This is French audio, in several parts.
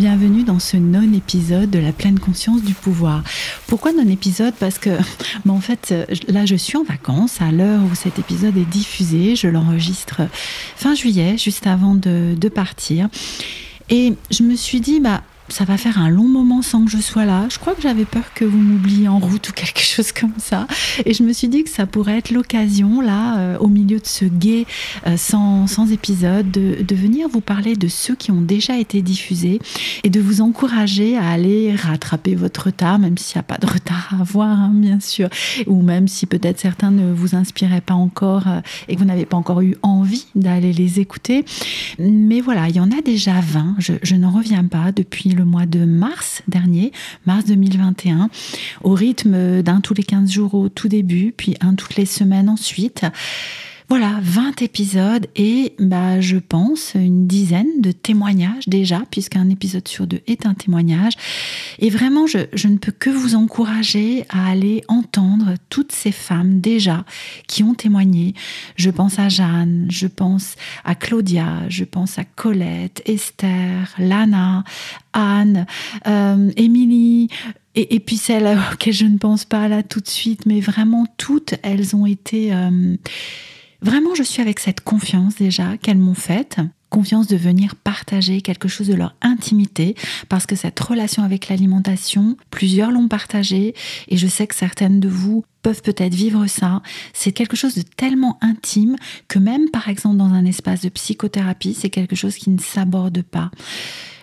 Bienvenue dans ce non-épisode de la pleine conscience du pouvoir. Pourquoi non-épisode? Parce que, en fait, là, je suis en vacances à l'heure où cet épisode est diffusé. Je l'enregistre fin juillet, juste avant de, de partir. Et je me suis dit, bah, ça va faire un long moment sans que je sois là. Je crois que j'avais peur que vous m'oubliez en route ou quelque chose comme ça. Et je me suis dit que ça pourrait être l'occasion, là, euh, au milieu de ce guet euh, sans, sans, épisode, de, venir vous parler de ceux qui ont déjà été diffusés et de vous encourager à aller rattraper votre retard, même s'il n'y a pas de retard à avoir, hein, bien sûr, ou même si peut-être certains ne vous inspiraient pas encore euh, et que vous n'avez pas encore eu envie d'aller les écouter. Mais voilà, il y en a déjà 20. Je, je n'en reviens pas depuis le mois de mars dernier, mars 2021, au rythme d'un tous les 15 jours au tout début, puis un toutes les semaines ensuite. Voilà, 20 épisodes et bah, je pense une dizaine de témoignages déjà, puisqu'un épisode sur deux est un témoignage. Et vraiment, je, ne peux que vous encourager à aller entendre toutes ces femmes déjà qui ont témoigné. Je pense à Jeanne, je pense à Claudia, je pense à Colette, Esther, Lana, Anne, euh, Émilie, et, et, puis celles auxquelles je ne pense pas là tout de suite, mais vraiment toutes, elles ont été... Euh, Vraiment, je suis avec cette confiance déjà qu'elles m'ont faite confiance de venir partager quelque chose de leur intimité parce que cette relation avec l'alimentation, plusieurs l'ont partagée et je sais que certaines de vous peuvent peut-être vivre ça. C'est quelque chose de tellement intime que même par exemple dans un espace de psychothérapie, c'est quelque chose qui ne s'aborde pas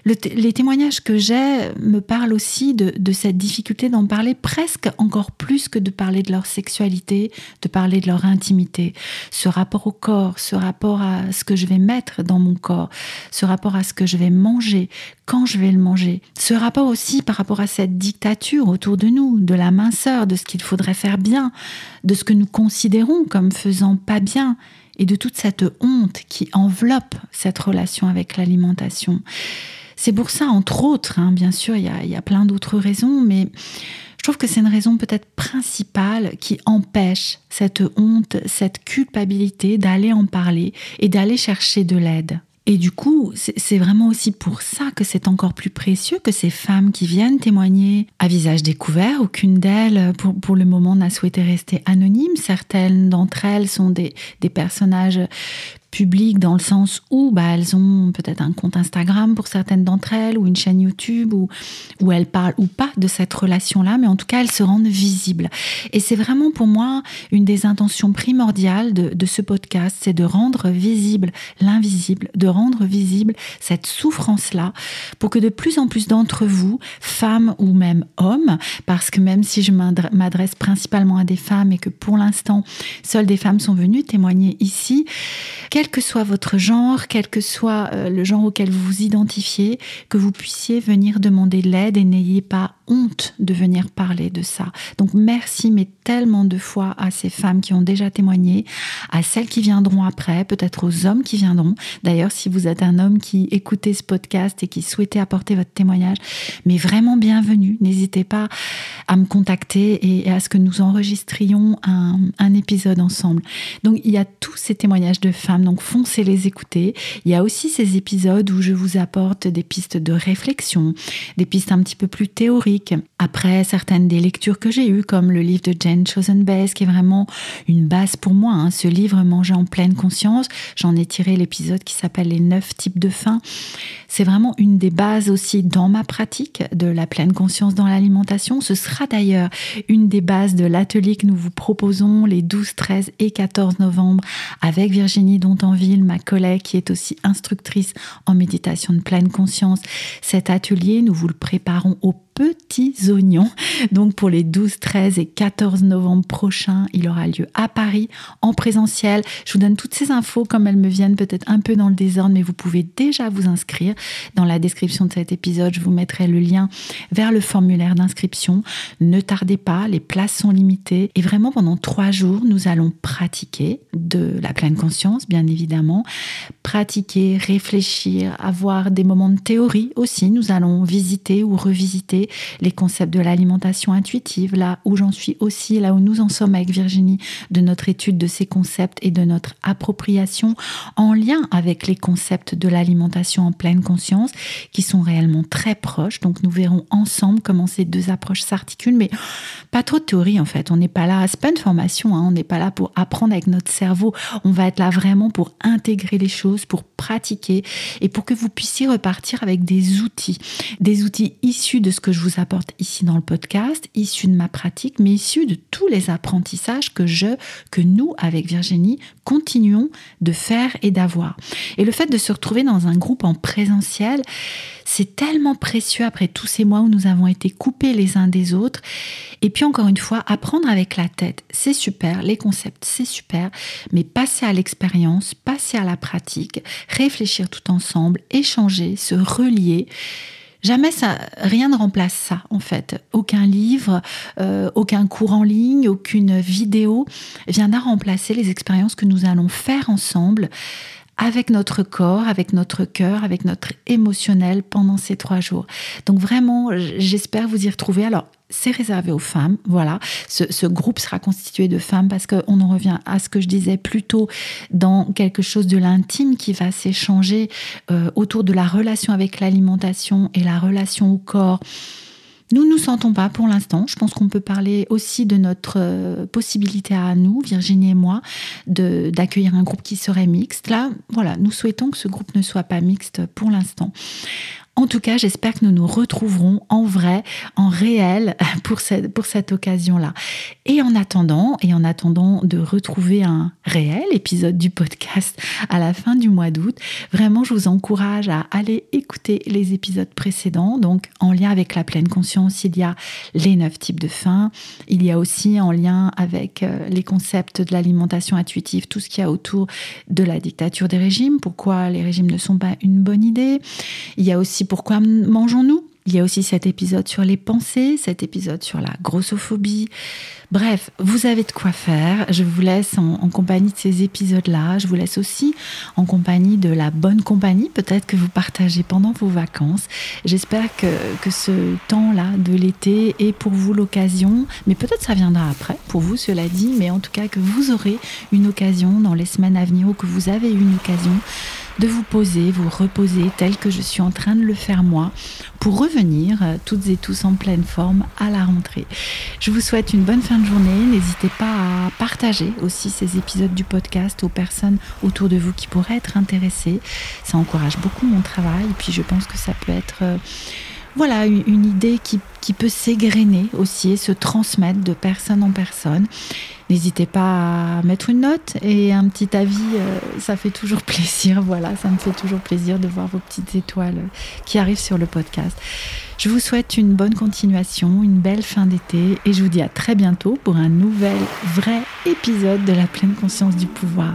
les témoignages que j'ai me parlent aussi de, cette difficulté d'en parler presque encore plus que de parler de leur sexualité, de parler de leur intimité. Ce rapport au corps, ce rapport à ce que je vais mettre dans mon corps, ce rapport à ce que je vais manger, quand je vais le manger. Ce rapport aussi par rapport à cette dictature autour de nous, de la minceur, de ce qu'il faudrait faire bien, de ce que nous considérons comme faisant pas bien et de toute cette honte qui enveloppe cette relation avec l'alimentation. C'est pour ça, entre autres, hein, bien sûr, il y a, plein d'autres raisons, mais je trouve que c'est une raison peut-être principale qui empêche cette honte, cette culpabilité d'aller en parler et d'aller chercher de l'aide. Et du coup, c'est vraiment aussi pour ça que c'est encore plus précieux que ces femmes qui viennent témoigner à visage découvert. Aucune d'elles, pour, le moment, n'a souhaité rester anonyme. Certaines d'entre elles sont des personnages public dans le sens où bah, elles ont peut-être un compte Instagram pour certaines d'entre elles ou une chaîne YouTube où, où elles parlent ou pas de cette relation-là, mais en tout cas elles se rendent visibles. Et c'est vraiment pour moi une des intentions primordiales de, de ce podcast, c'est de rendre visible l'invisible, de rendre visible cette souffrance-là pour que de plus en plus d'entre vous, femmes ou même hommes, parce que même si je m'adresse principalement à des femmes et que pour l'instant seules des femmes sont venues témoigner ici, quel que soit votre genre, quel que soit euh, le genre auquel vous vous identifiez, que vous puissiez venir demander de l'aide et n'ayez pas honte de venir parler de ça. Donc merci, mais tellement de fois à ces femmes qui ont déjà témoigné, à celles qui viendront après, peut-être aux hommes qui viendront. D'ailleurs, si vous êtes un homme qui écoutez ce podcast et qui souhaitait apporter votre témoignage, mais vraiment bienvenue. N'hésitez pas à me contacter et à ce que nous enregistrions un, un épisode ensemble. Donc il y a tous ces témoignages de femmes donc foncez les écouter. Il y a aussi ces épisodes où je vous apporte des pistes de réflexion, des pistes un petit peu plus théoriques. Après certaines des lectures que j'ai eues, comme le livre de Jen Chosenbase, qui est vraiment une base pour moi. Hein. Ce livre, Manger en pleine conscience, j'en ai tiré l'épisode qui s'appelle Les neuf types de faim. C'est vraiment une des bases aussi dans ma pratique de la pleine conscience dans l'alimentation. Ce sera d'ailleurs une des bases de l'atelier que nous vous proposons les 12, 13 et 14 novembre avec Virginie dont ville ma collègue qui est aussi instructrice en méditation de pleine conscience. Cet atelier, nous vous le préparons au petits oignons. Donc pour les 12, 13 et 14 novembre prochains, il aura lieu à Paris en présentiel. Je vous donne toutes ces infos comme elles me viennent peut-être un peu dans le désordre, mais vous pouvez déjà vous inscrire. Dans la description de cet épisode, je vous mettrai le lien vers le formulaire d'inscription. Ne tardez pas, les places sont limitées. Et vraiment, pendant trois jours, nous allons pratiquer de la pleine conscience, bien évidemment, pratiquer, réfléchir, avoir des moments de théorie aussi. Nous allons visiter ou revisiter les concepts de l'alimentation intuitive, là où j'en suis aussi, là où nous en sommes avec Virginie, de notre étude de ces concepts et de notre appropriation en lien avec les concepts de l'alimentation en pleine conscience, qui sont réellement très proches. Donc nous verrons ensemble comment ces deux approches s'articulent, mais pas trop de théorie en fait. On n'est pas là, c'est pas une formation, hein. on n'est pas là pour apprendre avec notre cerveau. On va être là vraiment pour intégrer les choses, pour pratiquer et pour que vous puissiez repartir avec des outils, des outils issus de ce que je vous apporte ici dans le podcast, issus de ma pratique, mais issus de tous les apprentissages que je, que nous, avec Virginie, continuons de faire et d'avoir. Et le fait de se retrouver dans un groupe en présentiel, c'est tellement précieux après tous ces mois où nous avons été coupés les uns des autres. Et puis encore une fois, apprendre avec la tête, c'est super, les concepts, c'est super, mais passer à l'expérience, passer à la pratique, réfléchir tout ensemble, échanger, se relier. Jamais ça, rien ne remplace ça en fait. Aucun livre, euh, aucun cours en ligne, aucune vidéo viendra remplacer les expériences que nous allons faire ensemble avec notre corps, avec notre cœur, avec notre émotionnel pendant ces trois jours. Donc vraiment, j'espère vous y retrouver. Alors, c'est réservé aux femmes, voilà. Ce, groupe sera constitué de femmes parce qu'on en revient à ce que je disais plus tôt dans quelque chose de l'intime qui va s'échanger euh, autour de la relation avec l'alimentation et la relation au corps nous ne nous sentons pas pour l'instant. Je pense qu'on peut parler aussi de notre euh, possibilité à nous, Virginie et moi, d'accueillir un groupe qui serait mixte. Là, voilà, nous souhaitons que ce groupe ne soit pas mixte pour l'instant. En tout cas, j'espère que nous nous retrouverons en vrai, en réel pour cette, pour cette occasion-là. Et en attendant, et en attendant de retrouver un réel épisode du podcast à la fin du mois d'août, vraiment, je vous encourage à aller écouter les épisodes précédents. Donc, en lien avec la pleine conscience, il y a les neuf types de faim. Il y a aussi en lien avec euh, les concepts de l'alimentation intuitive, tout ce qu'il y a autour de la dictature des régimes, pourquoi les régimes ne sont pas une bonne idée. Il y a aussi pourquoi mangeons-nous? Il y a aussi cet épisode sur les pensées, cet épisode sur la grossophobie. Bref, vous avez de quoi faire. Je vous laisse en, compagnie de ces épisodes-là. Je vous laisse aussi en compagnie de la bonne compagnie, peut-être que vous partagez pendant vos vacances. J'espère que, que ce temps-là de l'été est pour vous l'occasion, mais peut-être ça viendra après, pour vous, cela dit, mais en tout cas que vous aurez une occasion dans les semaines à venir ou que vous avez une occasion de vous poser, vous reposer tel que je suis en train de le faire moi pour revenir euh, toutes et tous en pleine forme à la rentrée. Je vous souhaite une bonne fin de journée. N'hésitez pas à partager aussi ces épisodes du podcast aux personnes autour de vous qui pourraient être intéressées. Ça encourage beaucoup mon travail puis je pense que ça peut être... Euh, voilà, une, idée qui, qui peut s'égrener aussi et se transmettre de personne en personne. N'hésitez pas à mettre une note et un petit avis, euh, ça fait toujours plaisir. Voilà, ça me fait toujours plaisir de voir vos petites étoiles qui arrivent sur le podcast. Je vous souhaite une bonne continuation, une belle fin d'été et je vous dis à très bientôt pour un nouvel vrai épisode de la pleine conscience du pouvoir.